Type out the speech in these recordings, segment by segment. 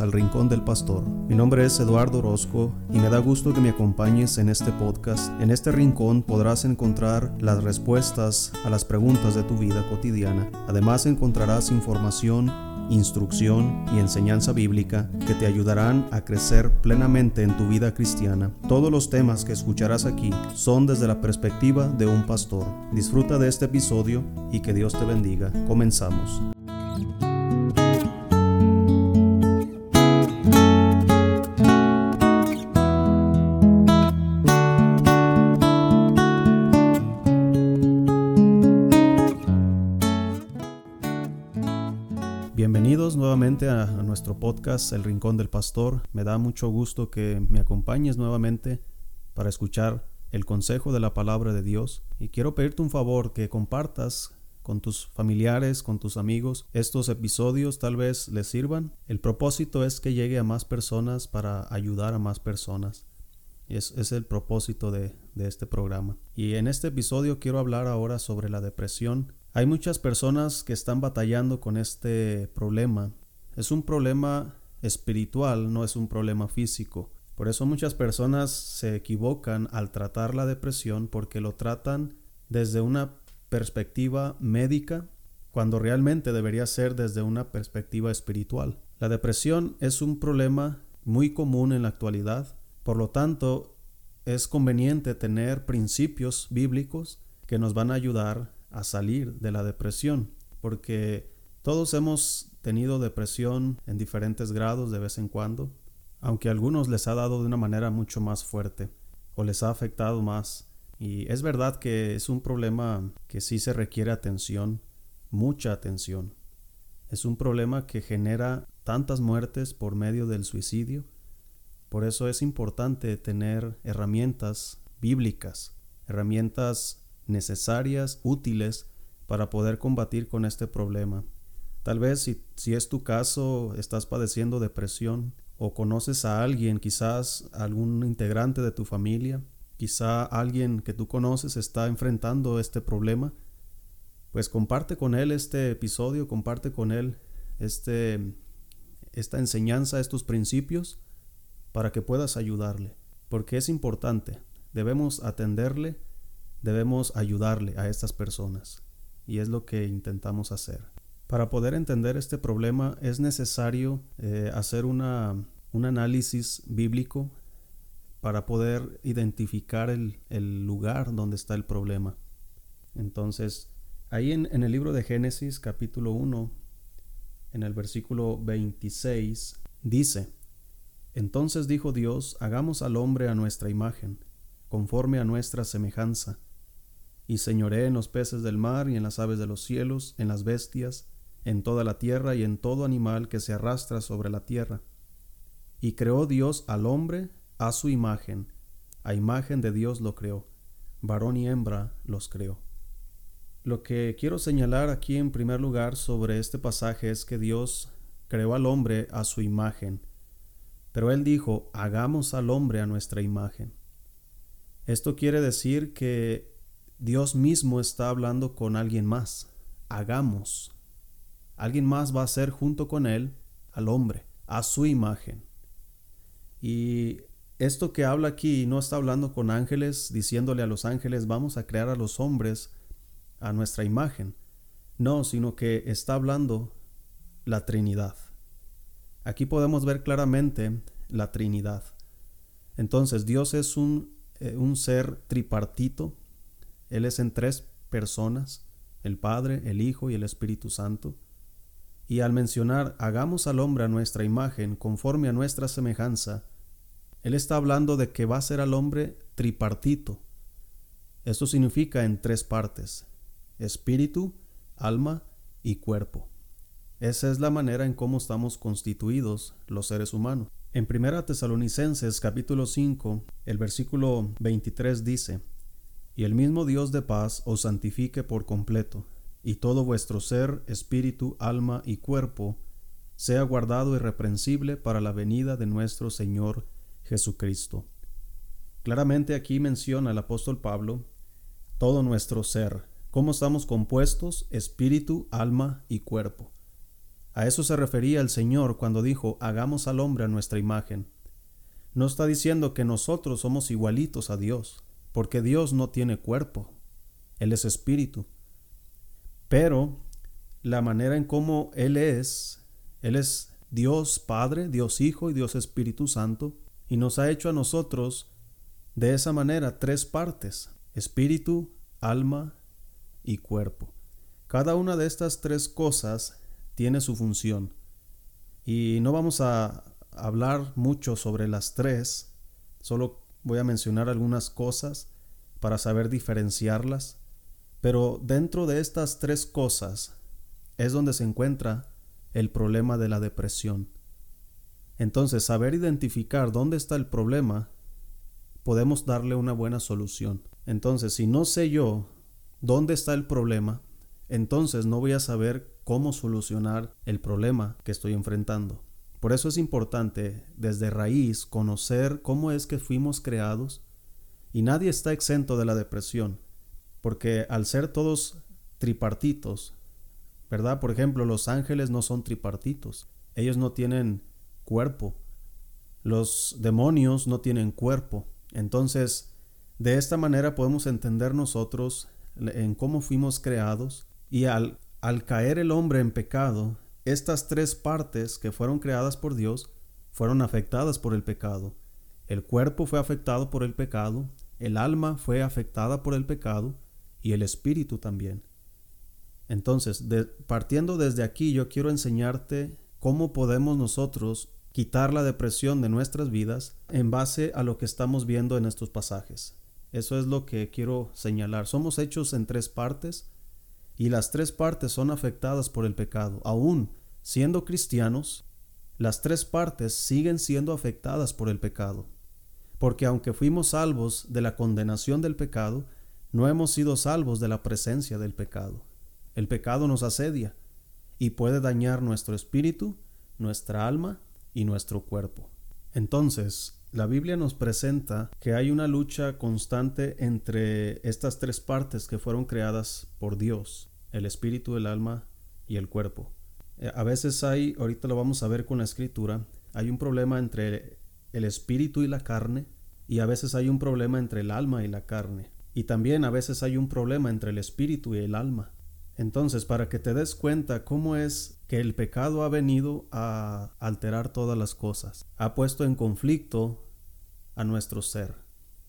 Al Rincón del Pastor. Mi nombre es Eduardo Orozco y me da gusto que me acompañes en este podcast. En este rincón podrás encontrar las respuestas a las preguntas de tu vida cotidiana. Además encontrarás información instrucción y enseñanza bíblica que te ayudarán a crecer plenamente en tu vida cristiana. Todos los temas que escucharás aquí son desde la perspectiva de un pastor. Disfruta de este episodio y que Dios te bendiga. Comenzamos. Nuestro podcast El Rincón del Pastor. Me da mucho gusto que me acompañes nuevamente para escuchar el consejo de la palabra de Dios. Y quiero pedirte un favor que compartas con tus familiares, con tus amigos. Estos episodios tal vez les sirvan. El propósito es que llegue a más personas para ayudar a más personas. Es, es el propósito de, de este programa. Y en este episodio quiero hablar ahora sobre la depresión hay muchas personas que están batallando con este problema. Es un problema espiritual, no es un problema físico. Por eso muchas personas se equivocan al tratar la depresión porque lo tratan desde una perspectiva médica cuando realmente debería ser desde una perspectiva espiritual. La depresión es un problema muy común en la actualidad, por lo tanto es conveniente tener principios bíblicos que nos van a ayudar a salir de la depresión, porque todos hemos tenido depresión en diferentes grados de vez en cuando, aunque a algunos les ha dado de una manera mucho más fuerte o les ha afectado más. Y es verdad que es un problema que sí se requiere atención, mucha atención. Es un problema que genera tantas muertes por medio del suicidio. Por eso es importante tener herramientas bíblicas, herramientas necesarias, útiles para poder combatir con este problema. Tal vez si, si es tu caso, estás padeciendo depresión o conoces a alguien, quizás algún integrante de tu familia, quizá alguien que tú conoces está enfrentando este problema, pues comparte con él este episodio, comparte con él este, esta enseñanza, estos principios, para que puedas ayudarle, porque es importante, debemos atenderle debemos ayudarle a estas personas y es lo que intentamos hacer. Para poder entender este problema es necesario eh, hacer un análisis bíblico para poder identificar el, el, lugar donde está el problema. Entonces, ahí en, en el libro de Génesis capítulo 1, en el versículo 26, dice, Entonces dijo Dios, hagamos al hombre a nuestra imagen, conforme a nuestra semejanza y señoré en los peces del mar y en las aves de los cielos, en las bestias, en toda la tierra y en todo animal que se arrastra sobre la tierra. Y creó Dios al hombre a su imagen, a imagen de Dios lo creó, varón y hembra los creó. Lo que quiero señalar aquí en primer lugar sobre este pasaje es que Dios creó al hombre a su imagen, pero él dijo, hagamos al hombre a nuestra imagen. Esto quiere decir que Dios mismo está hablando con alguien más. Hagamos. Alguien más va a ser junto con él al hombre, a su imagen. Y esto que habla aquí no está hablando con ángeles, diciéndole a los ángeles, vamos a crear a los hombres a nuestra imagen. No, sino que está hablando la Trinidad. Aquí podemos ver claramente la Trinidad. Entonces Dios es un, eh, un ser tripartito, él es en tres personas, el Padre, el Hijo y el Espíritu Santo. Y al mencionar hagamos al hombre a nuestra imagen, conforme a nuestra semejanza, Él está hablando de que va a ser al hombre tripartito. Esto significa en tres partes, espíritu, alma y cuerpo. Esa es la manera en cómo estamos constituidos los seres humanos. En 1 Tesalonicenses capítulo 5, el versículo 23 dice, y el mismo Dios de paz os santifique por completo, y todo vuestro ser, espíritu, alma y cuerpo sea guardado irreprensible para la venida de nuestro Señor Jesucristo. Claramente aquí menciona el apóstol Pablo todo nuestro ser, cómo estamos compuestos, espíritu, alma y cuerpo. A eso se refería el Señor cuando dijo, hagamos al hombre a nuestra imagen. No está diciendo que nosotros somos igualitos a Dios, porque Dios no tiene cuerpo, Él es espíritu. Pero la manera en cómo Él es, Él es Dios Padre, Dios Hijo y Dios Espíritu Santo, y nos ha hecho a nosotros de esa manera tres partes, espíritu, alma y cuerpo. Cada una de estas tres cosas tiene su función. Y no vamos a hablar mucho sobre las tres, solo voy a mencionar algunas cosas para saber diferenciarlas. Pero dentro de estas tres cosas es donde se encuentra el problema de la depresión. Entonces, saber identificar dónde está el problema, podemos darle una buena solución. Entonces, si no sé yo dónde está el problema, entonces no voy a saber cómo solucionar el problema que estoy enfrentando. Por eso es importante desde raíz conocer cómo es que fuimos creados y nadie está exento de la depresión, porque al ser todos tripartitos, ¿verdad? Por ejemplo, los ángeles no son tripartitos, ellos no tienen cuerpo, los demonios no tienen cuerpo, entonces de esta manera podemos entender nosotros en cómo fuimos creados y al, al caer el hombre en pecado, estas tres partes que fueron creadas por Dios fueron afectadas por el pecado. El cuerpo fue afectado por el pecado, el alma fue afectada por el pecado y el espíritu también. Entonces, partiendo desde aquí, yo quiero enseñarte cómo podemos nosotros quitar la depresión de nuestras vidas en base a lo que estamos viendo en estos pasajes. Eso es lo que quiero señalar. Somos hechos en tres partes y las tres partes son afectadas por el pecado. Aún siendo cristianos, las tres partes siguen siendo afectadas por el pecado. Porque aunque fuimos salvos de la condenación del pecado, no hemos sido salvos de la presencia del pecado. El pecado nos asedia y puede dañar nuestro espíritu, nuestra alma y nuestro cuerpo. Entonces, la Biblia nos presenta que hay una lucha constante entre estas tres partes que fueron creadas por Dios el espíritu, el alma y el cuerpo. Eh, a veces hay, ahorita lo vamos a ver con la escritura, hay un problema entre el espíritu y la carne y a veces hay un problema entre el alma y la carne. Y también a veces hay un problema entre el espíritu y el alma. Entonces, para que te des cuenta cómo es que el pecado ha venido a alterar todas las cosas, ha puesto en conflicto a nuestro ser,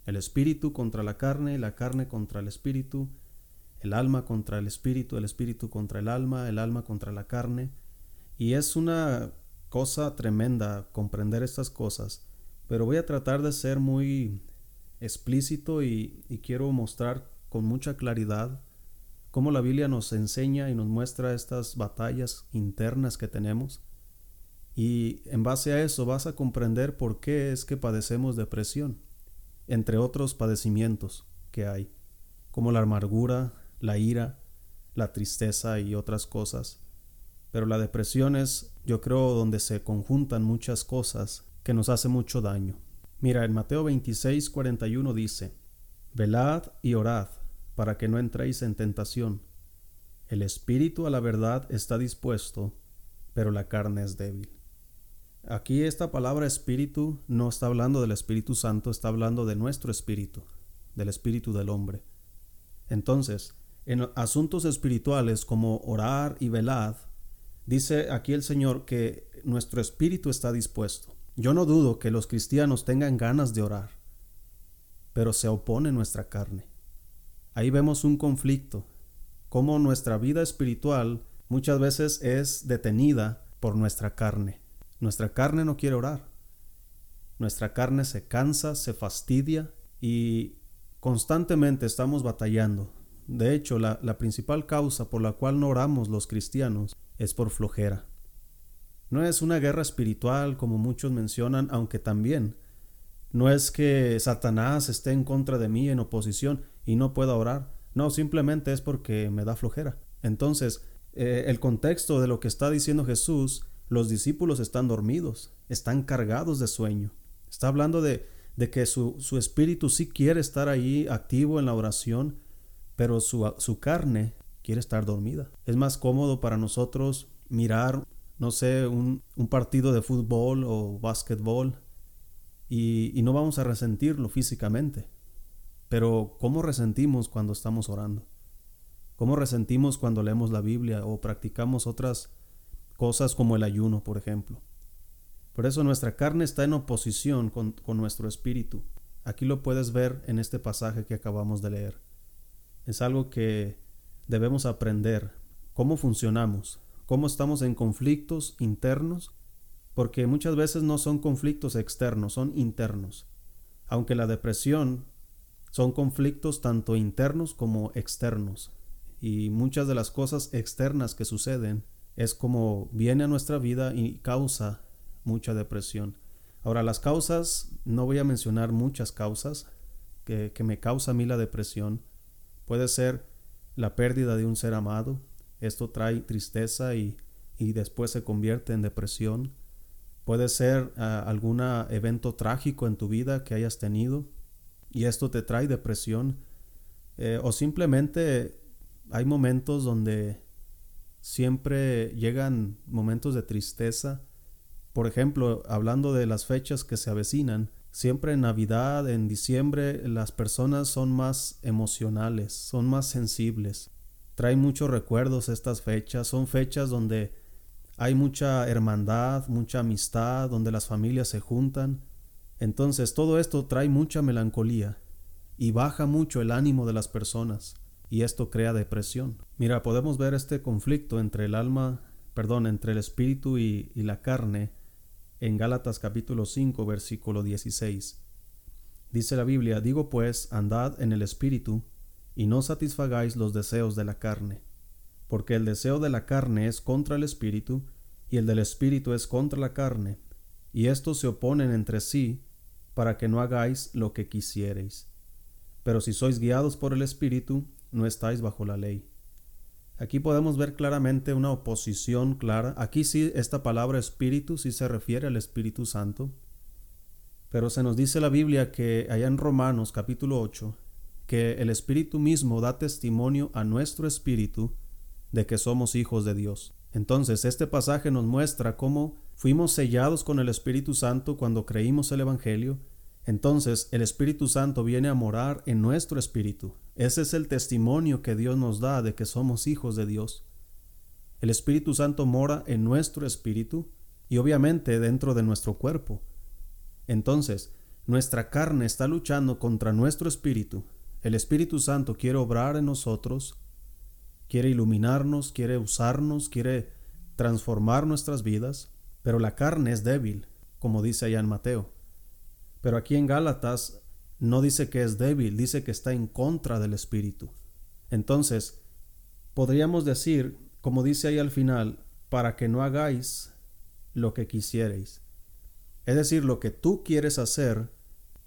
el espíritu contra la carne, la carne contra el espíritu, el alma contra el espíritu, el espíritu contra el alma, el alma contra la carne. Y es una cosa tremenda comprender estas cosas, pero voy a tratar de ser muy explícito y, quiero mostrar con mucha claridad cómo la Biblia nos enseña y nos muestra estas batallas internas que tenemos. Y en base a eso vas a comprender por qué es que padecemos depresión, entre otros padecimientos que hay, como la amargura, la ira, la tristeza y otras cosas. Pero la depresión es, yo creo, donde se conjuntan muchas cosas que nos hace mucho daño. Mira, en Mateo 26, 41 dice, Velad y orad para que no entréis en tentación. El espíritu a la verdad está dispuesto, pero la carne es débil. Aquí esta palabra espíritu no está hablando del Espíritu Santo, está hablando de nuestro espíritu, del espíritu del hombre. Entonces, en asuntos espirituales como orar y velad, dice aquí el Señor que nuestro espíritu está dispuesto. Yo no dudo que los cristianos tengan ganas de orar, pero se opone nuestra carne. Ahí vemos un conflicto, como nuestra vida espiritual muchas veces es detenida por nuestra carne. Nuestra carne no quiere orar. Nuestra carne se cansa, se fastidia y constantemente estamos batallando de hecho, la, principal causa por la cual no oramos los cristianos es por flojera. No es una guerra espiritual como muchos mencionan, aunque también. No es que Satanás esté en contra de mí en oposición y no pueda orar. No, simplemente es porque me da flojera. Entonces, eh, el contexto de lo que está diciendo Jesús, los discípulos están dormidos, están cargados de sueño. Está hablando de, que su, su espíritu sí quiere estar ahí activo en la oración, pero su, carne quiere estar dormida. Es más cómodo para nosotros mirar no sé, un, partido de fútbol o básquetbol y, y no vamos a resentirlo físicamente. Pero ¿cómo resentimos cuando estamos orando? ¿Cómo resentimos cuando leemos la Biblia o practicamos otras cosas como el ayuno, por ejemplo? Por eso nuestra carne está en oposición con, nuestro espíritu. Aquí lo puedes ver en este pasaje que acabamos de leer. Es algo que debemos aprender, cómo funcionamos, cómo estamos en conflictos internos, porque muchas veces no son conflictos externos, son internos. Aunque la depresión son conflictos tanto internos como externos. Y muchas de las cosas externas que suceden es como viene a nuestra vida y causa mucha depresión. Ahora, las causas, no voy a mencionar muchas causas que, me causa a mí la depresión. Puede ser la pérdida de un ser amado. Esto trae tristeza y, después se convierte en depresión. Puede ser ah, algún evento trágico en tu vida que hayas tenido y esto te trae depresión. Eh, o simplemente hay momentos donde siempre llegan momentos de tristeza por ejemplo, hablando de las fechas que se avecinan, siempre en Navidad, en diciembre, las personas son más emocionales, son más sensibles. Traen muchos recuerdos estas fechas, son fechas donde hay mucha hermandad, mucha amistad, donde las familias se juntan. Entonces todo esto trae mucha melancolía y baja mucho el ánimo de las personas y esto crea depresión. Mira, podemos ver este conflicto entre el alma, perdón, entre el espíritu y, y la carne en Gálatas capítulo 5 versículo 16. Dice la Biblia, digo pues, andad en el Espíritu, y no satisfagáis los deseos de la carne, porque el deseo de la carne es contra el Espíritu, y el del Espíritu es contra la carne, y estos se oponen entre sí, para que no hagáis lo que quisiereis. Pero si sois guiados por el Espíritu, no estáis bajo la ley. Aquí podemos ver claramente una oposición clara. Aquí sí, esta palabra espíritu sí se refiere al Espíritu Santo. Pero se nos dice la Biblia que allá en Romanos capítulo 8, que el Espíritu mismo da testimonio a nuestro espíritu de que somos hijos de Dios. Entonces, este pasaje nos muestra cómo fuimos sellados con el Espíritu Santo cuando creímos el Evangelio entonces el Espíritu Santo viene a morar en nuestro espíritu. Ese es el testimonio que Dios nos da de que somos hijos de Dios. El Espíritu Santo mora en nuestro espíritu y obviamente dentro de nuestro cuerpo. Entonces, nuestra carne está luchando contra nuestro espíritu. El Espíritu Santo quiere obrar en nosotros, quiere iluminarnos, quiere usarnos, quiere transformar nuestras vidas, pero la carne es débil, como dice allá en Mateo. Pero aquí en Gálatas no dice que es débil, dice que está en contra del Espíritu. Entonces, podríamos decir, como dice ahí al final, para que no hagáis lo que quisierais. Es decir, lo que tú quieres hacer,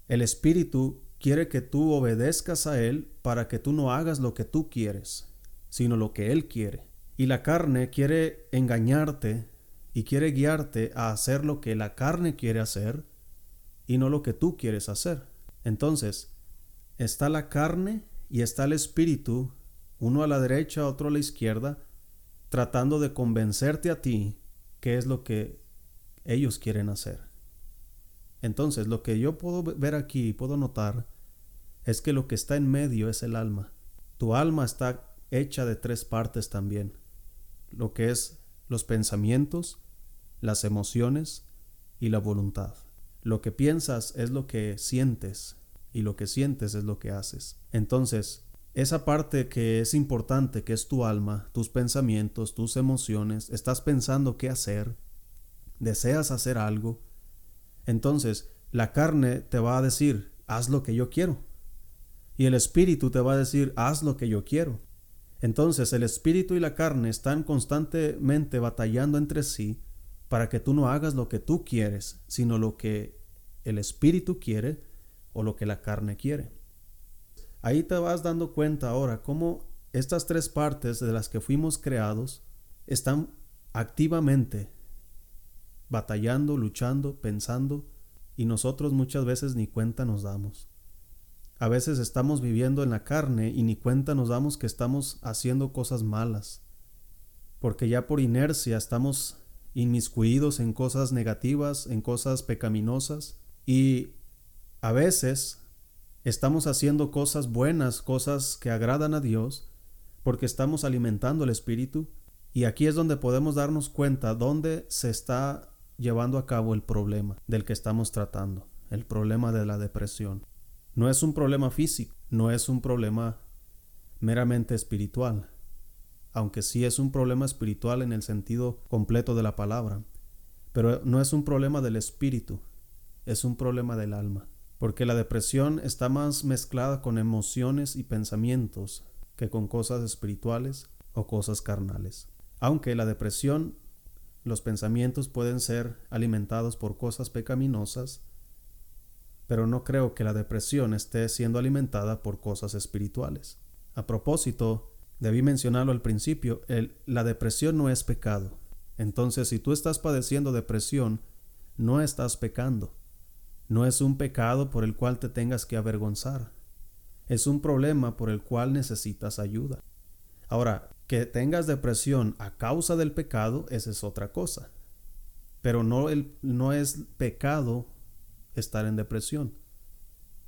el Espíritu quiere que tú obedezcas a Él para que tú no hagas lo que tú quieres, sino lo que Él quiere. Y la carne quiere engañarte y quiere guiarte a hacer lo que la carne quiere hacer y no lo que tú quieres hacer. Entonces, está la carne y está el espíritu, uno a la derecha, otro a la izquierda, tratando de convencerte a ti qué es lo que ellos quieren hacer. Entonces, lo que yo puedo ver aquí, puedo notar, es que lo que está en medio es el alma. Tu alma está hecha de tres partes también, lo que es los pensamientos, las emociones y la voluntad. Lo que piensas es lo que sientes y lo que sientes es lo que haces. Entonces, esa parte que es importante, que es tu alma, tus pensamientos, tus emociones, estás pensando qué hacer, deseas hacer algo, entonces la carne te va a decir, haz lo que yo quiero. Y el espíritu te va a decir, haz lo que yo quiero. Entonces el espíritu y la carne están constantemente batallando entre sí para que tú no hagas lo que tú quieres, sino lo que el espíritu quiere o lo que la carne quiere. Ahí te vas dando cuenta ahora cómo estas tres partes de las que fuimos creados están activamente batallando, luchando, pensando, y nosotros muchas veces ni cuenta nos damos. A veces estamos viviendo en la carne y ni cuenta nos damos que estamos haciendo cosas malas, porque ya por inercia estamos inmiscuidos en cosas negativas, en cosas pecaminosas y a veces estamos haciendo cosas buenas, cosas que agradan a Dios, porque estamos alimentando el espíritu y aquí es donde podemos darnos cuenta dónde se está llevando a cabo el problema del que estamos tratando, el problema de la depresión. No es un problema físico, no es un problema meramente espiritual, aunque sí es un problema espiritual en el sentido completo de la palabra, pero no es un problema del espíritu, es un problema del alma, porque la depresión está más mezclada con emociones y pensamientos que con cosas espirituales o cosas carnales. Aunque la depresión, los pensamientos pueden ser alimentados por cosas pecaminosas, pero no creo que la depresión esté siendo alimentada por cosas espirituales. A propósito, debí mencionarlo al principio, la depresión no es pecado. Entonces, si tú estás padeciendo depresión, no estás pecando. No es un pecado por el cual te tengas que avergonzar. Es un problema por el cual necesitas ayuda. Ahora, que tengas depresión a causa del pecado, esa es otra cosa. Pero no, el, no es pecado estar en depresión.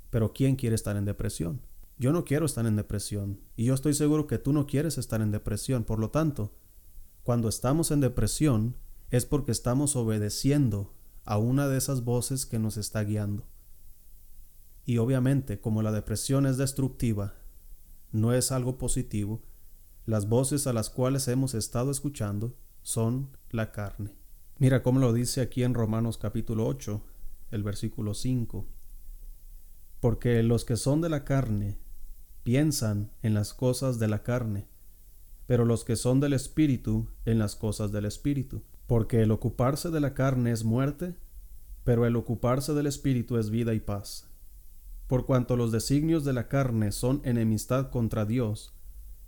Pero ¿quién quiere estar en depresión? Yo no quiero estar en depresión. Y yo estoy seguro que tú no quieres estar en depresión. Por lo tanto, cuando estamos en depresión es porque estamos obedeciendo a una de esas voces que nos está guiando. Y obviamente, como la depresión es destructiva, no es algo positivo, las voces a las cuales hemos estado escuchando son la carne. Mira cómo lo dice aquí en Romanos capítulo 8, el versículo 5. Porque los que son de la carne piensan en las cosas de la carne, pero los que son del Espíritu en las cosas del Espíritu. Porque el ocuparse de la carne es muerte, pero el ocuparse del Espíritu es vida y paz. Por cuanto los designios de la carne son enemistad contra Dios,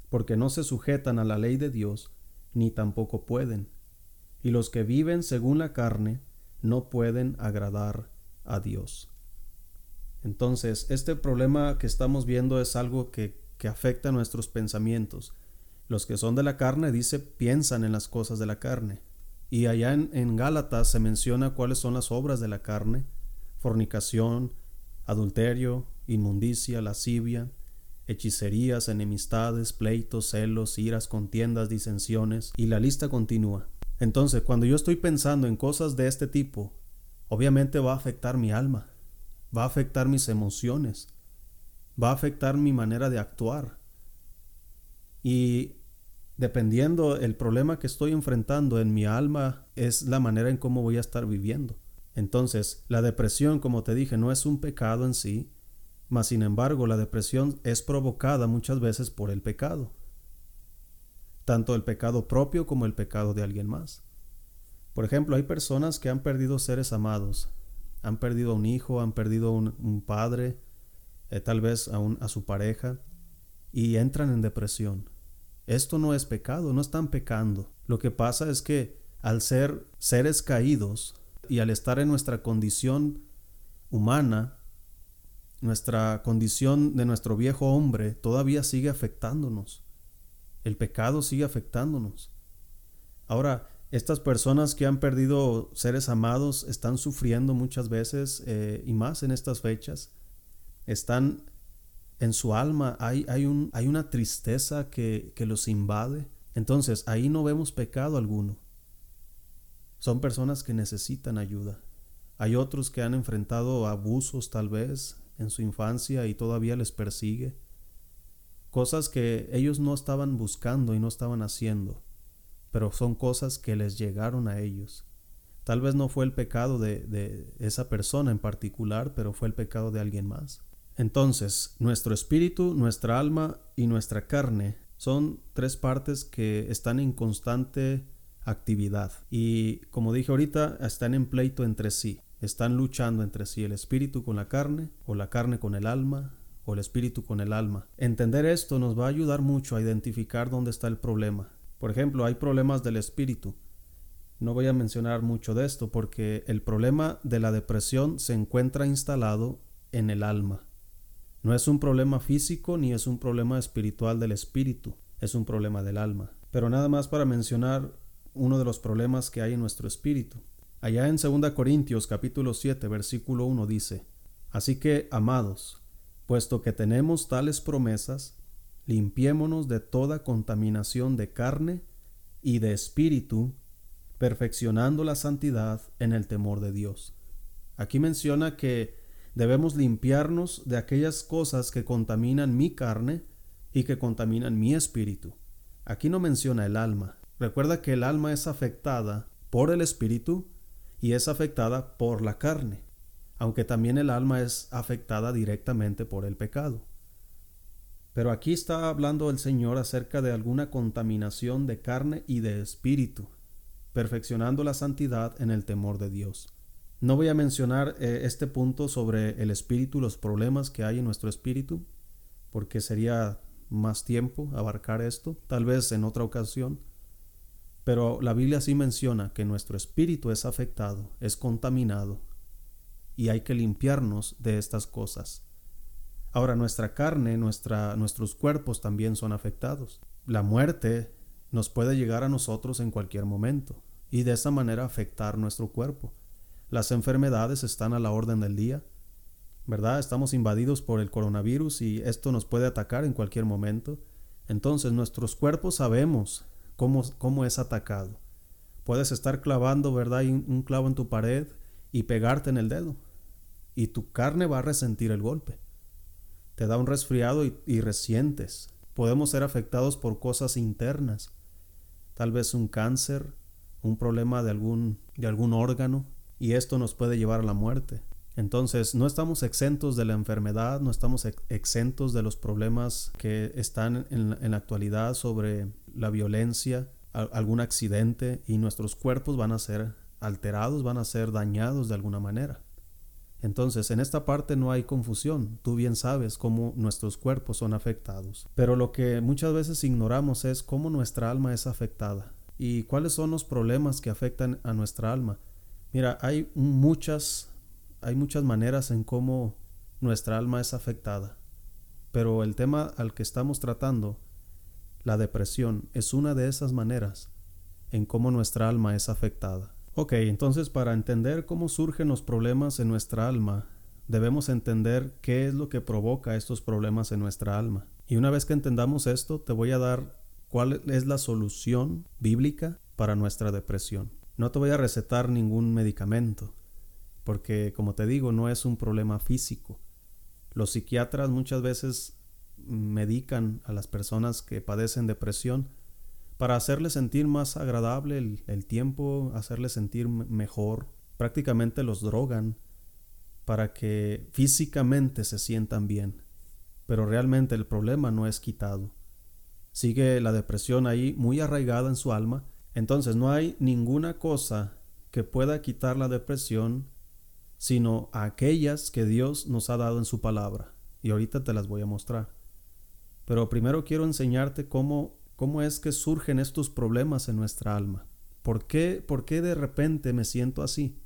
porque no se sujetan a la ley de Dios, ni tampoco pueden. Y los que viven según la carne no pueden agradar a Dios. Entonces, este problema que estamos viendo es algo que, que afecta nuestros pensamientos. Los que son de la carne, dice, piensan en las cosas de la carne. Y allá en, en Gálatas se menciona cuáles son las obras de la carne, fornicación, adulterio, inmundicia, lascivia, hechicerías, enemistades, pleitos, celos, iras, contiendas, disensiones, y la lista continúa. Entonces, cuando yo estoy pensando en cosas de este tipo, obviamente va a afectar mi alma, va a afectar mis emociones, va a afectar mi manera de actuar. Y dependiendo el problema que estoy enfrentando en mi alma, es la manera en cómo voy a estar viviendo. Entonces, la depresión, como te dije, no es un pecado en sí, mas sin embargo la depresión es provocada muchas veces por el pecado, tanto el pecado propio como el pecado de alguien más. Por ejemplo, hay personas que han perdido seres amados, han perdido a un hijo, han perdido un, un padre, eh, tal vez a, a su pareja, y entran en depresión. Esto no es pecado, no están pecando. Lo que pasa es que al ser seres caídos y al estar en nuestra condición humana, nuestra condición de nuestro viejo hombre todavía sigue afectándonos. El pecado sigue afectándonos. Ahora, estas personas que han perdido seres amados están sufriendo muchas veces eh, y más en estas fechas. Están en su alma, hay, hay, un, hay una tristeza que los invade. Entonces, ahí no vemos pecado alguno. Son personas que necesitan ayuda. Hay otros que han enfrentado abusos tal vez, en su infancia y todavía les persigue. Cosas que ellos no estaban buscando y no estaban haciendo, pero son cosas que les llegaron a ellos. Tal vez no fue el pecado de, esa persona en particular, pero fue el pecado de alguien más. Entonces, nuestro espíritu, nuestra alma y nuestra carne son tres partes que están en constante actividad y como dije ahorita están en pleito entre sí están luchando entre sí el espíritu con la carne, o la carne con el alma, el espíritu con el alma. Entender esto nos va a ayudar mucho a identificar dónde está el problema. Por ejemplo, hay problemas del espíritu. No voy a mencionar mucho de esto porque el problema de la depresión se encuentra instalado en el alma. No es un problema físico ni es un problema espiritual del espíritu, es un problema del alma. Pero nada más para mencionar uno de los problemas que hay en nuestro espíritu. Allá en 2 Corintios capítulo 7 versículo 1 dice, Así que, amados, puesto que tenemos tales promesas, limpiémonos de toda contaminación de carne y de espíritu, perfeccionando la santidad en el temor de Dios. Aquí menciona que debemos limpiarnos de aquellas cosas que contaminan mi carne y que contaminan mi espíritu. Aquí no menciona el alma. Recuerda que el alma es afectada por el espíritu y es afectada por la carne, aunque también el alma es afectada directamente por el pecado. Pero aquí está hablando el Señor acerca de alguna contaminación de carne y de espíritu, perfeccionando la santidad en el temor de Dios. No voy a mencionar eh, este punto sobre el espíritu, los problemas que hay en nuestro espíritu, porque sería más tiempo abarcar esto, tal vez en otra ocasión. Pero la Biblia sí menciona que nuestro espíritu es afectado, es contaminado, y hay que limpiarnos de estas cosas. Ahora nuestra carne, nuestra, nuestros cuerpos también son afectados. La muerte nos puede llegar a nosotros en cualquier momento y de esa manera afectar nuestro cuerpo. Las enfermedades están a la orden del día, ¿verdad? Estamos invadidos por el coronavirus y esto nos puede atacar en cualquier momento. Entonces nuestros cuerpos sabemos cómo, cómo es atacado. Puedes estar clavando, ¿verdad? Un clavo en tu pared y pegarte en el dedo. Y tu carne va a resentir el golpe te da un resfriado y, resientes. Podemos ser afectados por cosas internas, tal vez un cáncer, un problema de algún, de algún órgano, y esto nos puede llevar a la muerte. Entonces, no estamos exentos de la enfermedad, no estamos exentos de los problemas que están en, en la actualidad sobre la violencia, algún accidente, y nuestros cuerpos van a ser alterados, van a ser dañados de alguna manera. Entonces, en esta parte no hay confusión. Tú bien sabes cómo nuestros cuerpos son afectados. Pero lo que muchas veces ignoramos es cómo nuestra alma es afectada y cuáles son los problemas que afectan a nuestra alma. Mira, hay muchas hay muchas maneras en cómo nuestra alma es afectada. Pero el tema al que estamos tratando, la depresión, es una de esas maneras en cómo nuestra alma es afectada. Ok, entonces para entender cómo surgen los problemas en nuestra alma, debemos entender qué es lo que provoca estos problemas en nuestra alma. Y una vez que entendamos esto, te voy a dar cuál es la solución bíblica para nuestra depresión. No te voy a recetar ningún medicamento, porque como te digo, no es un problema físico. Los psiquiatras muchas veces medican a las personas que padecen depresión para hacerle sentir más agradable el, tiempo, hacerle sentir mejor. Prácticamente los drogan para que físicamente se sientan bien. Pero realmente el problema no es quitado. Sigue la depresión ahí muy arraigada en su alma. Entonces no hay ninguna cosa que pueda quitar la depresión sino aquellas que Dios nos ha dado en su palabra. Y ahorita te las voy a mostrar. Pero primero quiero enseñarte cómo ¿Cómo es que surgen estos problemas en nuestra alma? ¿Por qué, ¿Por qué de repente me siento así?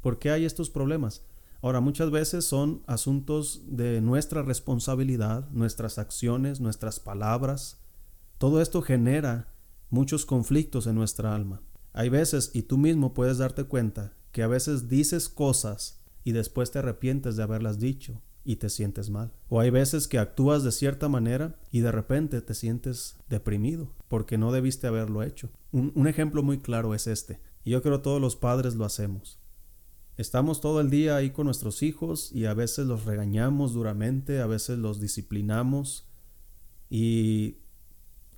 ¿Por qué hay estos problemas? Ahora, muchas veces son asuntos de nuestra responsabilidad, nuestras acciones, nuestras palabras. Todo esto genera muchos conflictos en nuestra alma. Hay veces, y tú mismo puedes darte cuenta, que a veces dices cosas y después te arrepientes de haberlas dicho y te sientes mal. O hay veces que actúas de cierta manera y de repente te sientes deprimido porque no debiste haberlo hecho. Un, ejemplo muy claro es este. Y yo creo todos los padres lo hacemos. Estamos todo el día ahí con nuestros hijos y a veces los regañamos duramente, a veces los disciplinamos y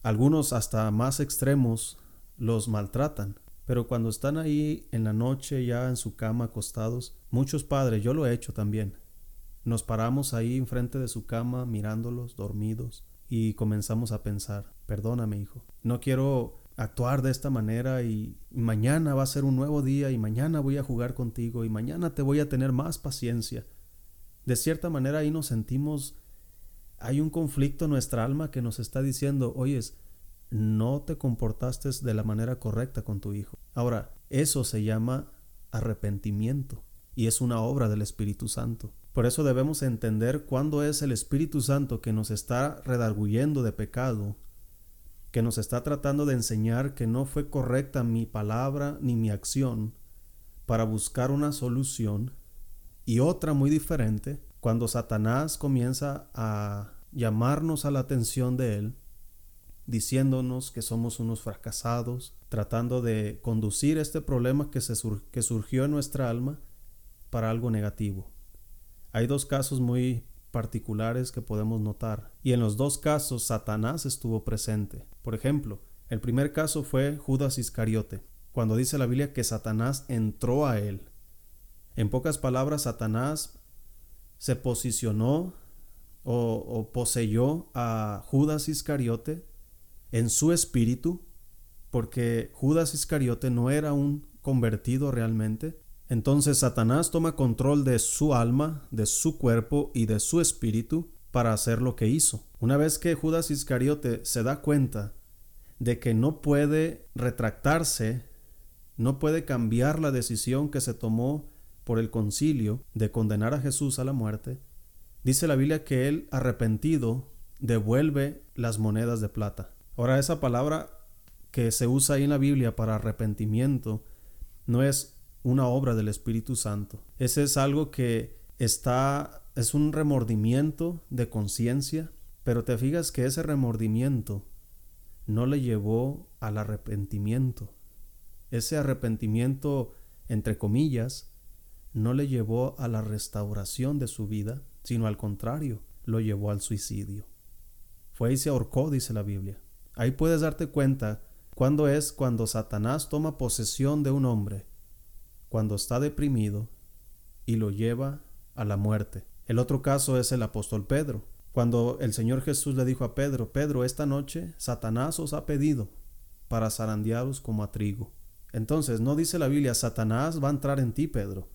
algunos hasta más extremos los maltratan. Pero cuando están ahí en la noche ya en su cama acostados, muchos padres, yo lo he hecho también, nos paramos ahí enfrente de su cama mirándolos dormidos y comenzamos a pensar, perdóname hijo, no quiero actuar de esta manera y mañana va a ser un nuevo día y mañana voy a jugar contigo y mañana te voy a tener más paciencia. De cierta manera ahí nos sentimos, hay un conflicto en nuestra alma que nos está diciendo, oyes, no te comportaste de la manera correcta con tu hijo. Ahora, eso se llama arrepentimiento y es una obra del Espíritu Santo. Por eso debemos entender cuándo es el Espíritu Santo que nos está redarguyendo de pecado que nos está tratando de enseñar que no fue correcta mi palabra ni mi acción para buscar una solución y otra muy diferente cuando Satanás comienza a llamarnos a la atención de él, diciéndonos que somos unos fracasados, tratando de conducir este problema que, se que surgió en nuestra alma para algo negativo. Hay dos casos muy particulares que podemos notar, y en los dos casos Satanás estuvo presente. Por ejemplo, el primer caso fue Judas Iscariote, cuando dice la Biblia que Satanás entró a él. En pocas palabras, Satanás se posicionó o, poseyó a Judas Iscariote en su espíritu, porque Judas Iscariote no era un convertido realmente, entonces Satanás toma control de su alma, de su cuerpo y de su espíritu para hacer lo que hizo. Una vez que Judas Iscariote se da cuenta de que no puede retractarse, no puede cambiar la decisión que se tomó por el concilio de condenar a Jesús a la muerte, dice la Biblia que él arrepentido devuelve las monedas de plata. Ahora esa palabra que se usa ahí en la Biblia para arrepentimiento no es una obra del Espíritu Santo. Ese es algo que está, es un remordimiento de conciencia, pero te fijas que ese remordimiento no le llevó al arrepentimiento. Ese arrepentimiento, entre comillas, no le llevó a la restauración de su vida, sino al contrario, lo llevó al suicidio. Fue y se ahorcó, dice la Biblia. Ahí puedes darte cuenta cuándo es cuando Satanás toma posesión de un hombre cuando está deprimido y lo lleva a la muerte. El otro caso es el apóstol Pedro, cuando el Señor Jesús le dijo a Pedro, Pedro, esta noche Satanás os ha pedido para zarandearos como a trigo. Entonces, no dice la Biblia, Satanás va a entrar en ti, Pedro.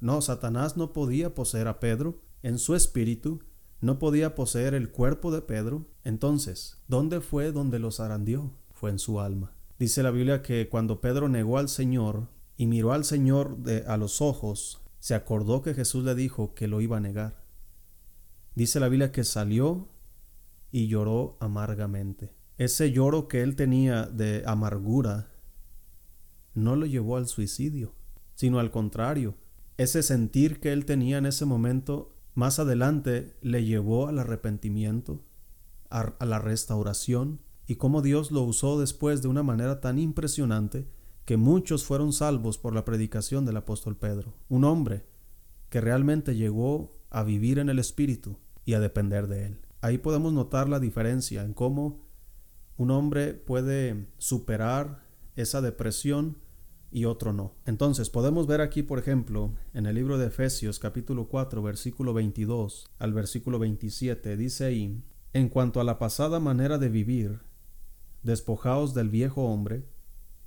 No, Satanás no podía poseer a Pedro en su espíritu, no podía poseer el cuerpo de Pedro. Entonces, ¿dónde fue donde lo zarandeó? Fue en su alma. Dice la Biblia que cuando Pedro negó al Señor, y miró al Señor de, a los ojos, se acordó que Jesús le dijo que lo iba a negar. Dice la Biblia que salió y lloró amargamente. Ese lloro que él tenía de amargura no lo llevó al suicidio, sino al contrario. Ese sentir que él tenía en ese momento más adelante le llevó al arrepentimiento, a, a la restauración y cómo Dios lo usó después de una manera tan impresionante que muchos fueron salvos por la predicación del apóstol Pedro, un hombre que realmente llegó a vivir en el Espíritu y a depender de él. Ahí podemos notar la diferencia en cómo un hombre puede superar esa depresión y otro no. Entonces podemos ver aquí, por ejemplo, en el libro de Efesios capítulo 4 versículo 22 al versículo 27, dice ahí, en cuanto a la pasada manera de vivir, despojaos del viejo hombre,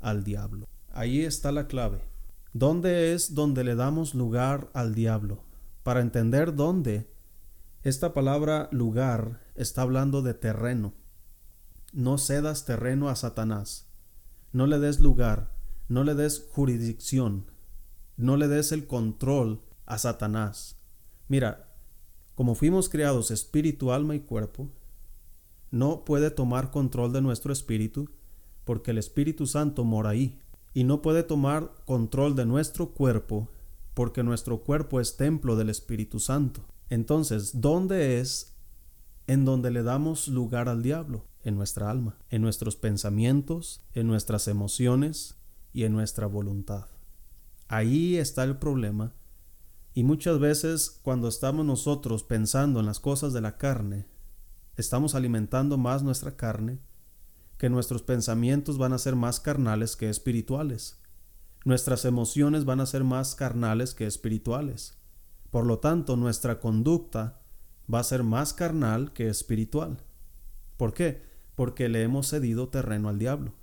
al diablo. Ahí está la clave. ¿Dónde es donde le damos lugar al diablo? Para entender dónde, esta palabra lugar está hablando de terreno. No cedas terreno a Satanás. No le des lugar, no le des jurisdicción, no le des el control a Satanás. Mira, como fuimos creados espíritu, alma y cuerpo, no puede tomar control de nuestro espíritu porque el Espíritu Santo mora ahí y no puede tomar control de nuestro cuerpo porque nuestro cuerpo es templo del Espíritu Santo. Entonces, ¿dónde es en donde le damos lugar al diablo? En nuestra alma, en nuestros pensamientos, en nuestras emociones y en nuestra voluntad. Ahí está el problema. Y muchas veces cuando estamos nosotros pensando en las cosas de la carne, estamos alimentando más nuestra carne que nuestros pensamientos van a ser más carnales que espirituales. Nuestras emociones van a ser más carnales que espirituales. Por lo tanto, nuestra conducta va a ser más carnal que espiritual. ¿Por qué? porque le hemos cedido terreno al diablo.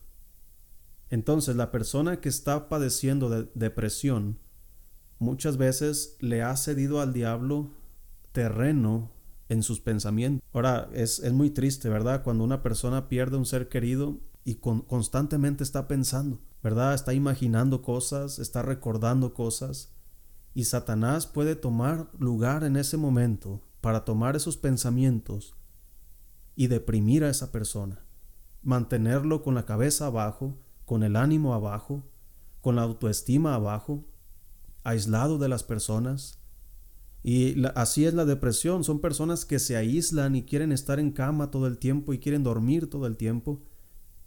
Entonces la persona que está padeciendo de depresión muchas veces le ha cedido al diablo terreno en sus pensamientos. Ahora, es, muy triste, ¿verdad? Cuando una persona pierde un ser querido y constantemente está pensando, ¿verdad? Está imaginando cosas, está recordando cosas. Y Satanás puede tomar lugar en ese momento para tomar esos pensamientos y deprimir a esa persona, mantenerlo con la cabeza abajo, con el ánimo abajo, con la autoestima abajo, aislado de las personas. Y así es la depresión. Son personas que se aíslan y quieren estar en cama todo el tiempo y quieren dormir todo el tiempo.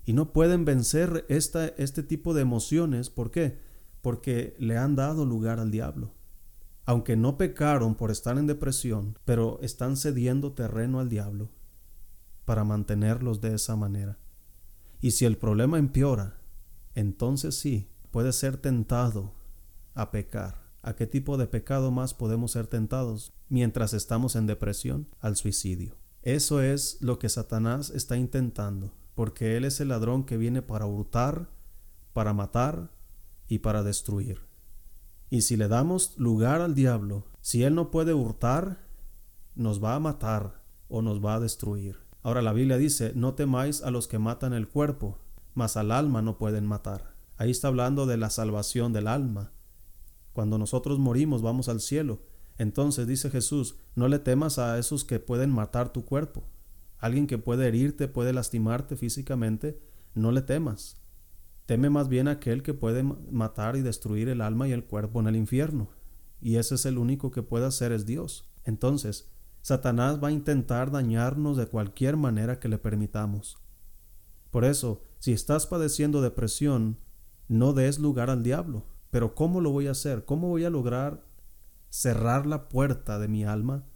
Y no pueden vencer esta, este tipo de emociones. ¿Por qué? Porque le han dado lugar al diablo. Aunque no pecaron por estar en depresión, pero están cediendo terreno al diablo para mantenerlos de esa manera. Y si el problema empeora, entonces sí, puede ser tentado a pecar. ¿A qué tipo de pecado más podemos ser tentados mientras estamos en depresión? Al suicidio. Eso es lo que Satanás está intentando, porque Él es el ladrón que viene para hurtar, para matar y para destruir. Y si le damos lugar al diablo, si Él no puede hurtar, nos va a matar o nos va a destruir. Ahora la Biblia dice, no temáis a los que matan el cuerpo, mas al alma no pueden matar. Ahí está hablando de la salvación del alma. Cuando nosotros morimos vamos al cielo. Entonces dice Jesús, no le temas a esos que pueden matar tu cuerpo. Alguien que puede herirte, puede lastimarte físicamente, no le temas. Teme más bien aquel que puede matar y destruir el alma y el cuerpo en el infierno. Y ese es el único que puede hacer es Dios. Entonces, Satanás va a intentar dañarnos de cualquier manera que le permitamos. Por eso, si estás padeciendo depresión, no des lugar al diablo. Pero ¿cómo lo voy a hacer? ¿Cómo voy a lograr cerrar la puerta de mi alma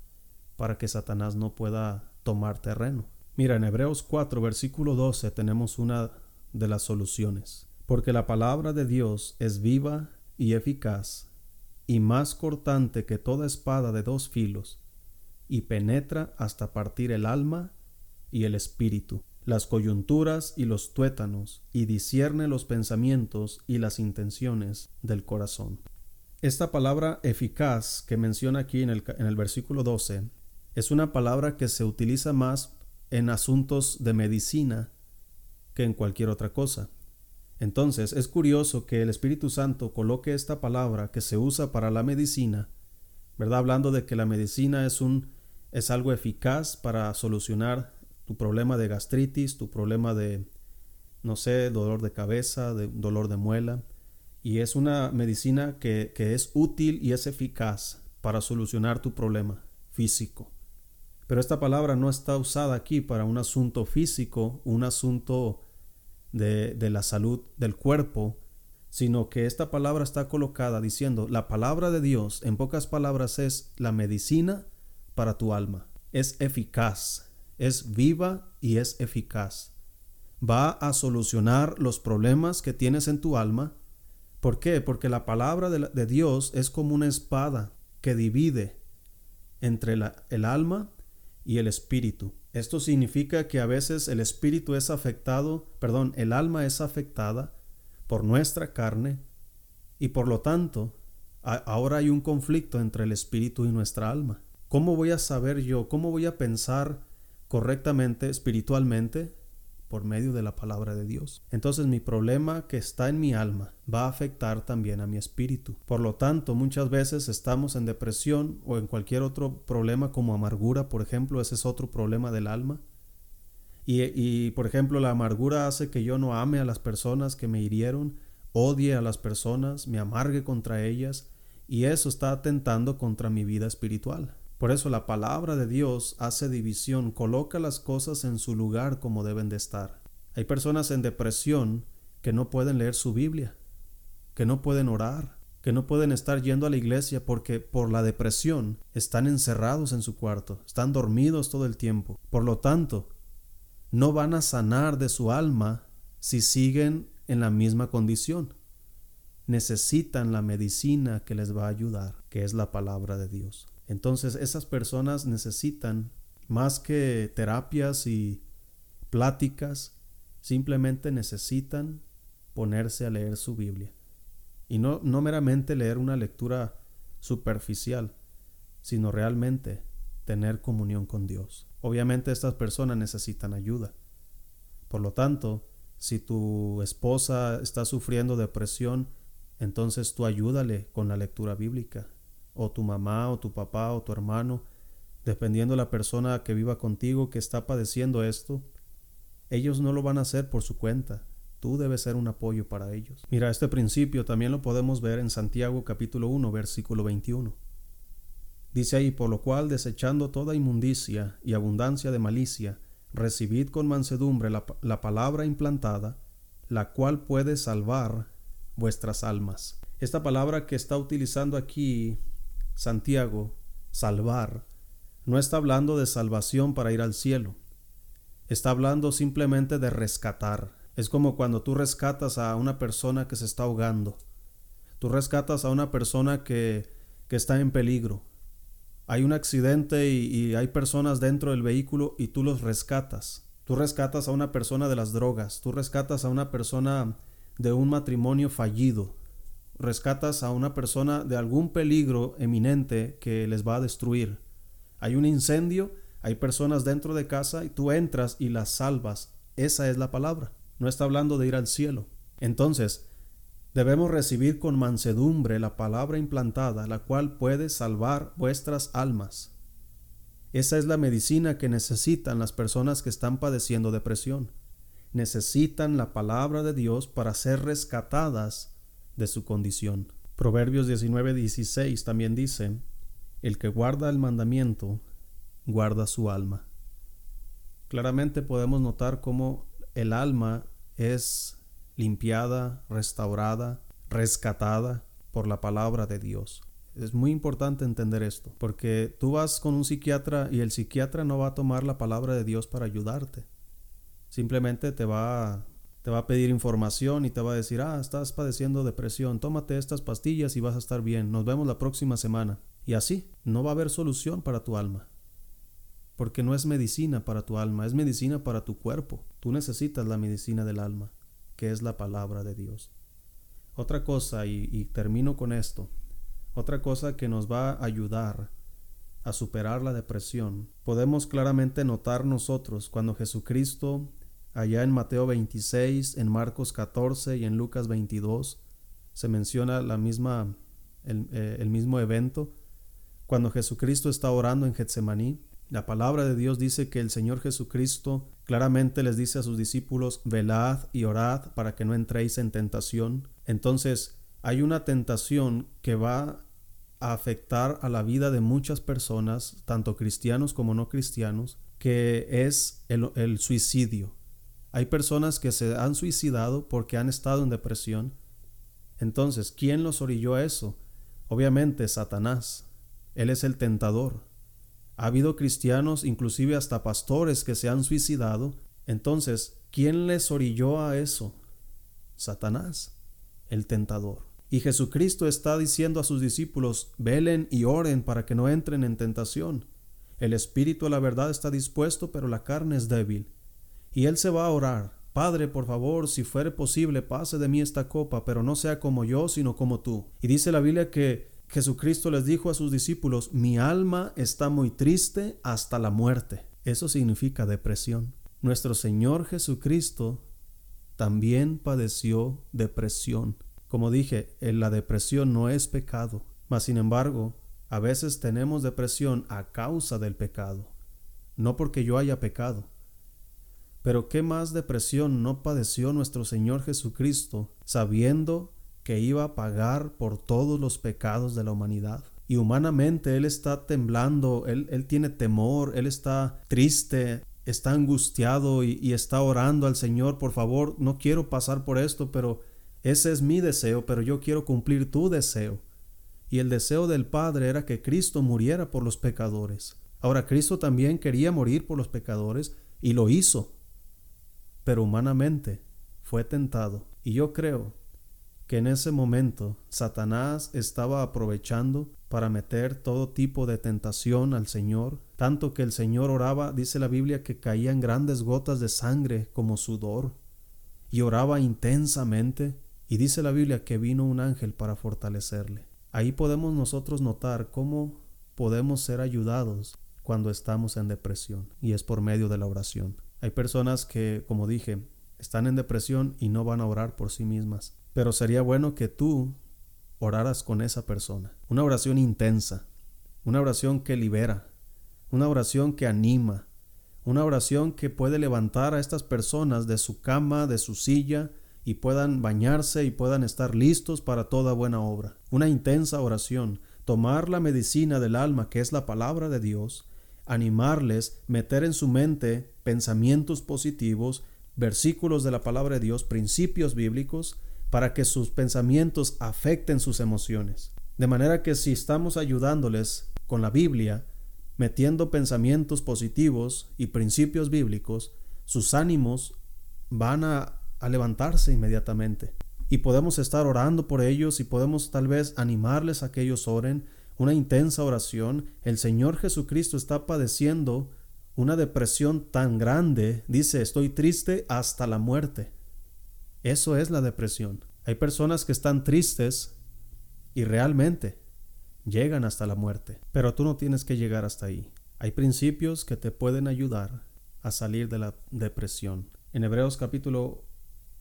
para que Satanás no pueda tomar terreno? Mira, en Hebreos 4, versículo 12 tenemos una de las soluciones. Porque la palabra de Dios es viva y eficaz y más cortante que toda espada de dos filos y penetra hasta partir el alma y el espíritu las coyunturas y los tuétanos, y discierne los pensamientos y las intenciones del corazón. Esta palabra eficaz que menciona aquí en el, en el versículo 12 es una palabra que se utiliza más en asuntos de medicina que en cualquier otra cosa. Entonces es curioso que el Espíritu Santo coloque esta palabra que se usa para la medicina, ¿verdad? Hablando de que la medicina es un es algo eficaz para solucionar tu problema de gastritis, tu problema de, no sé, dolor de cabeza, de dolor de muela. Y es una medicina que, es útil y es eficaz para solucionar tu problema físico. Pero esta palabra no está usada aquí para un asunto físico, un asunto de, la salud del cuerpo, sino que esta palabra está colocada diciendo, la palabra de Dios, en pocas palabras, es la medicina para tu alma. Es eficaz, es viva y es eficaz. Va a solucionar los problemas que tienes en tu alma. ¿Por qué? Porque la palabra de, Dios es como una espada que divide entre el alma y el espíritu. Esto significa que a veces el espíritu es afectado, perdón, el alma es afectada por nuestra carne y por lo tanto ahora hay un conflicto entre el espíritu y nuestra alma. ¿Cómo voy a saber yo, cómo voy a pensar correctamente espiritualmente por medio de la palabra de Dios. Entonces mi problema que está en mi alma va a afectar también a mi espíritu. Por lo tanto, muchas veces estamos en depresión o en cualquier otro problema como amargura, por ejemplo, ese es otro problema del alma. Y, y por ejemplo, la amargura hace que yo no ame a las personas que me hirieron, odie a las personas, me amargue contra ellas, y eso está atentando contra mi vida espiritual. Por eso la palabra de Dios hace división, coloca las cosas en su lugar como deben de estar. Hay personas en depresión que no pueden leer su Biblia, que no pueden orar, que no pueden estar yendo a la iglesia porque por la depresión están encerrados en su cuarto, están dormidos todo el tiempo. Por lo tanto, no van a sanar de su alma si siguen en la misma condición. Necesitan la medicina que les va a ayudar, que es la palabra de Dios. Entonces esas personas necesitan más que terapias y pláticas, simplemente necesitan ponerse a leer su Biblia. Y no, no meramente leer una lectura superficial, sino realmente tener comunión con Dios. Obviamente estas personas necesitan ayuda. Por lo tanto, si tu esposa está sufriendo depresión, entonces tú ayúdale con la lectura bíblica. O tu mamá, o tu papá, o tu hermano, dependiendo de la persona que viva contigo que está padeciendo esto, ellos no lo van a hacer por su cuenta. Tú debes ser un apoyo para ellos. Mira, este principio también lo podemos ver en Santiago capítulo 1, versículo 21. Dice ahí, por lo cual, desechando toda inmundicia y abundancia de malicia, recibid con mansedumbre la, la palabra implantada, la cual puede salvar vuestras almas. Esta palabra que está utilizando aquí Santiago, salvar, no está hablando de salvación para ir al cielo. Está hablando simplemente de rescatar. Es como cuando tú rescatas a una persona que se está ahogando. Tú rescatas a una persona que, que está en peligro. Hay un accidente y, y hay personas dentro del vehículo y tú los rescatas. Tú rescatas a una persona de las drogas. Tú rescatas a una persona de un matrimonio fallido. Rescatas a una persona de algún peligro eminente que les va a destruir. Hay un incendio hay personas dentro de casa y tú entras y las salvas. Esa es la palabra. No está hablando de ir al cielo. Entonces, debemos recibir con mansedumbre la palabra implantada, la cual puede salvar vuestras almas. Esa es la medicina que necesitan las personas que están padeciendo depresión. Necesitan la palabra de Dios para ser rescatadas su condición. Proverbios 19:16 también dice, El que guarda el mandamiento guarda su alma. Claramente podemos notar cómo el alma es limpiada, restaurada, rescatada por la palabra de Dios. Es muy importante entender esto, porque tú vas con un psiquiatra y el psiquiatra no va a tomar la palabra de Dios para ayudarte. Simplemente te va a, te va a pedir información y te va a decir, ah, estás padeciendo depresión, tómate estas pastillas y vas a estar bien, nos vemos la próxima semana. Y así, no va a haber solución para tu alma porque no es medicina para tu alma, es medicina para tu cuerpo. Tú necesitas la medicina del alma, que es la palabra de Dios. Otra cosa, y, termino con esto, otra cosa que nos va a ayudar a superar la depresión, podemos claramente notar nosotros cuando Jesucristo, allá en Mateo 26, en Marcos 14 y en Lucas 22, se menciona la misma, el, eh, el mismo evento, cuando Jesucristo está orando en Getsemaní, la palabra de Dios dice que el Señor Jesucristo claramente les dice a sus discípulos, velad y orad para que no entréis en tentación. Entonces, hay una tentación que va a afectar a la vida de muchas personas, tanto cristianos como no cristianos, que es el suicidio. Hay personas que se han suicidado porque han estado en depresión. Entonces, ¿quién los orilló a eso? Obviamente Satanás. Él es el tentador. Ha habido cristianos, inclusive hasta pastores, que se han suicidado. Entonces, ¿quién les orilló a eso? Satanás, el tentador. Y Jesucristo está diciendo a sus discípulos, velen y oren para que no entren en tentación. El espíritu a la verdad está dispuesto, pero la carne es débil. Y él se va a orar, Padre, por favor, si fuere posible, pase de mí esta copa, pero no sea como yo, sino como tú. Y dice la Biblia que Jesucristo les dijo a sus discípulos, mi alma está muy triste hasta la muerte. Eso significa depresión. Nuestro Señor Jesucristo también padeció depresión. Como dije, la depresión no es pecado, mas sin embargo, a veces tenemos depresión a causa del pecado, no porque yo haya pecado. Pero ¿qué más depresión no padeció nuestro Señor Jesucristo sabiendo que iba a pagar por todos los pecados de la humanidad. Y humanamente Él está temblando, Él, él tiene temor, Él está triste, está angustiado y, y está orando al Señor, por favor, no quiero pasar por esto, pero ese es mi deseo, pero yo quiero cumplir tu deseo. Y el deseo del Padre era que Cristo muriera por los pecadores. Ahora, Cristo también quería morir por los pecadores y lo hizo, pero humanamente fue tentado. Y yo creo que en ese momento Satanás estaba aprovechando para meter todo tipo de tentación al Señor, tanto que el Señor oraba, dice la Biblia, que caían grandes gotas de sangre como sudor, y oraba intensamente, y dice la Biblia que vino un ángel para fortalecerle. Ahí podemos nosotros notar cómo podemos ser ayudados cuando estamos en depresión, y es por medio de la oración. Hay personas que, como dije, están en depresión y no van a orar por sí mismas, pero sería bueno que tú oraras con esa persona. Una oración intensa, una oración que libera, una oración que anima, una oración que puede levantar a estas personas de su cama, de su silla, y puedan bañarse y puedan estar listos para toda buena obra. Una intensa oración, tomar la medicina del alma que es la palabra de Dios, animarles, meter en su mente pensamientos positivos, versículos de la palabra de Dios, principios bíblicos, para que sus pensamientos afecten sus emociones. De manera que si estamos ayudándoles con la Biblia, metiendo pensamientos positivos y principios bíblicos, sus ánimos van a, levantarse inmediatamente. Y podemos estar orando por ellos y podemos tal vez animarles a que ellos oren una intensa oración. El Señor Jesucristo está padeciendo una depresión tan grande, dice, estoy triste hasta la muerte. Eso es la depresión. Hay personas que están tristes y realmente llegan hasta la muerte, pero tú no tienes que llegar hasta ahí. Hay principios que te pueden ayudar a salir de la depresión. En Hebreos capítulo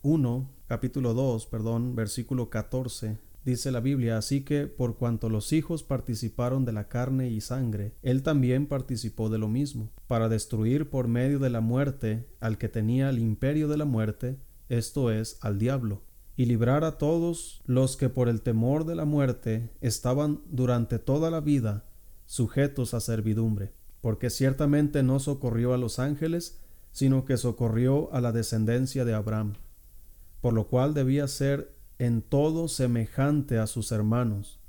1, capítulo 2, perdón, versículo 14, dice la Biblia, así que por cuanto los hijos participaron de la carne y sangre, él también participó de lo mismo, para destruir por medio de la muerte al que tenía el imperio de la muerte, esto es, al diablo, y librar a todos los que por el temor de la muerte estaban durante toda la vida sujetos a servidumbre, porque ciertamente no socorrió a los ángeles, sino que socorrió a la descendencia de Abraham, por lo cual debía ser en todo semejante a sus hermanos,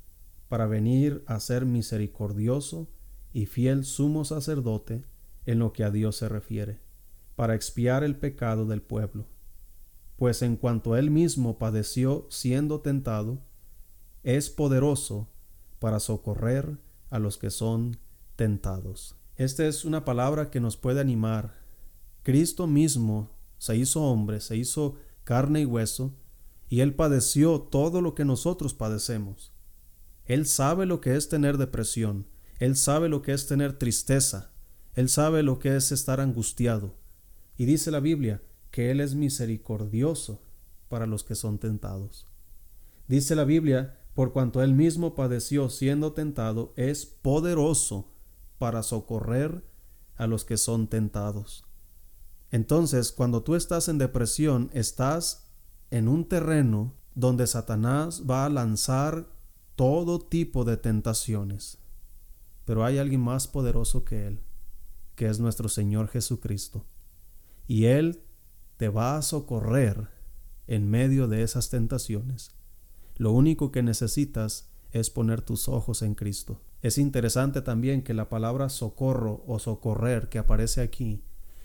para venir a ser misericordioso y fiel sumo sacerdote en lo que a Dios se refiere, para expiar el pecado del pueblo pues en cuanto él mismo padeció siendo tentado, es poderoso para socorrer a los que son tentados. Esta es una palabra que nos puede animar. Cristo mismo se hizo hombre, se hizo carne y hueso, y él padeció todo lo que nosotros padecemos. Él sabe lo que es tener depresión, él sabe lo que es tener tristeza, él sabe lo que es estar angustiado. Y dice la Biblia, que Él es misericordioso para los que son tentados. Dice la Biblia, por cuanto Él mismo padeció siendo tentado, es poderoso para socorrer a los que son tentados. Entonces, cuando tú estás en depresión, estás en un terreno donde Satanás va a lanzar todo tipo de tentaciones. Pero hay alguien más poderoso que Él, que es nuestro Señor Jesucristo. Y Él te va a socorrer en medio de esas tentaciones. Lo único que necesitas es poner tus ojos en Cristo. Es interesante también que la palabra socorro o socorrer que aparece aquí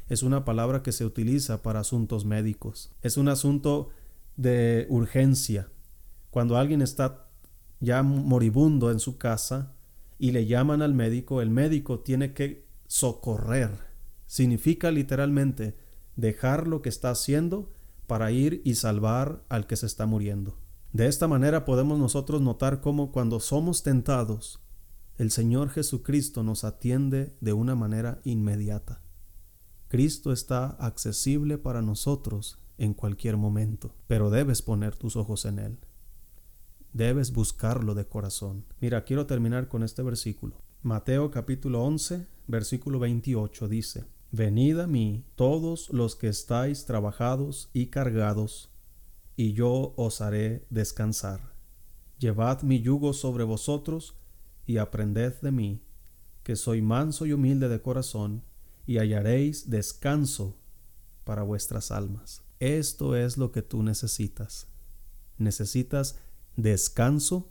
es una palabra que se utiliza para asuntos médicos. Es un asunto de urgencia. Cuando alguien está ya moribundo en su casa y le llaman al médico, el médico tiene que socorrer. Significa literalmente dejar lo que está haciendo para ir y salvar al que se está muriendo. De esta manera podemos nosotros notar cómo cuando somos tentados, el Señor Jesucristo nos atiende de una manera inmediata. Cristo está accesible para nosotros en cualquier momento, pero debes poner tus ojos en Él. Debes buscarlo de corazón. Mira, quiero terminar con este versículo. Mateo capítulo 11, versículo 28 dice, Venid a mí todos los que estáis trabajados y cargados, y yo os haré descansar. Llevad mi yugo sobre vosotros, y aprended de mí, que soy manso y humilde de corazón, y hallaréis descanso para vuestras almas. Esto es lo que tú necesitas. Necesitas descanso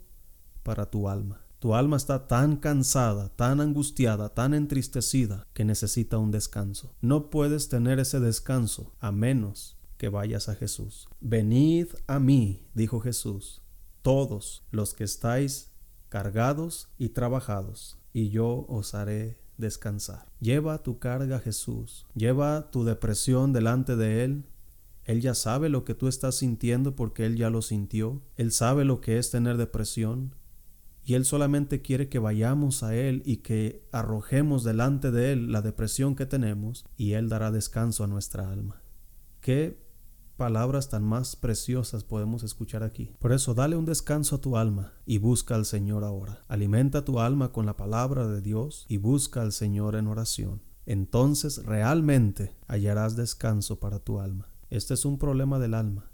para tu alma. Tu alma está tan cansada, tan angustiada, tan entristecida que necesita un descanso. No puedes tener ese descanso a menos que vayas a Jesús. Venid a mí, dijo Jesús, todos los que estáis cargados y trabajados, y yo os haré descansar. Lleva tu carga a Jesús, lleva tu depresión delante de Él. Él ya sabe lo que tú estás sintiendo porque Él ya lo sintió. Él sabe lo que es tener depresión. Y Él solamente quiere que vayamos a Él y que arrojemos delante de Él la depresión que tenemos y Él dará descanso a nuestra alma. Qué palabras tan más preciosas podemos escuchar aquí. Por eso dale un descanso a tu alma y busca al Señor ahora. Alimenta tu alma con la palabra de Dios y busca al Señor en oración. Entonces realmente hallarás descanso para tu alma. Este es un problema del alma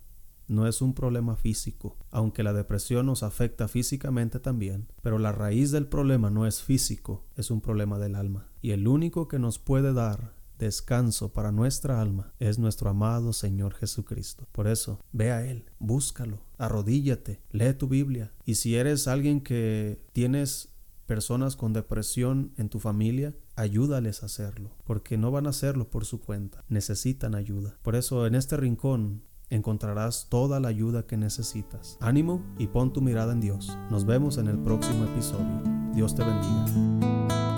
no es un problema físico, aunque la depresión nos afecta físicamente también, pero la raíz del problema no es físico, es un problema del alma. Y el único que nos puede dar descanso para nuestra alma es nuestro amado Señor Jesucristo. Por eso, ve a Él, búscalo, arrodíllate, lee tu Biblia. Y si eres alguien que tienes personas con depresión en tu familia, ayúdales a hacerlo, porque no van a hacerlo por su cuenta, necesitan ayuda. Por eso en este rincón encontrarás toda la ayuda que necesitas. Ánimo y pon tu mirada en Dios. Nos vemos en el próximo episodio. Dios te bendiga.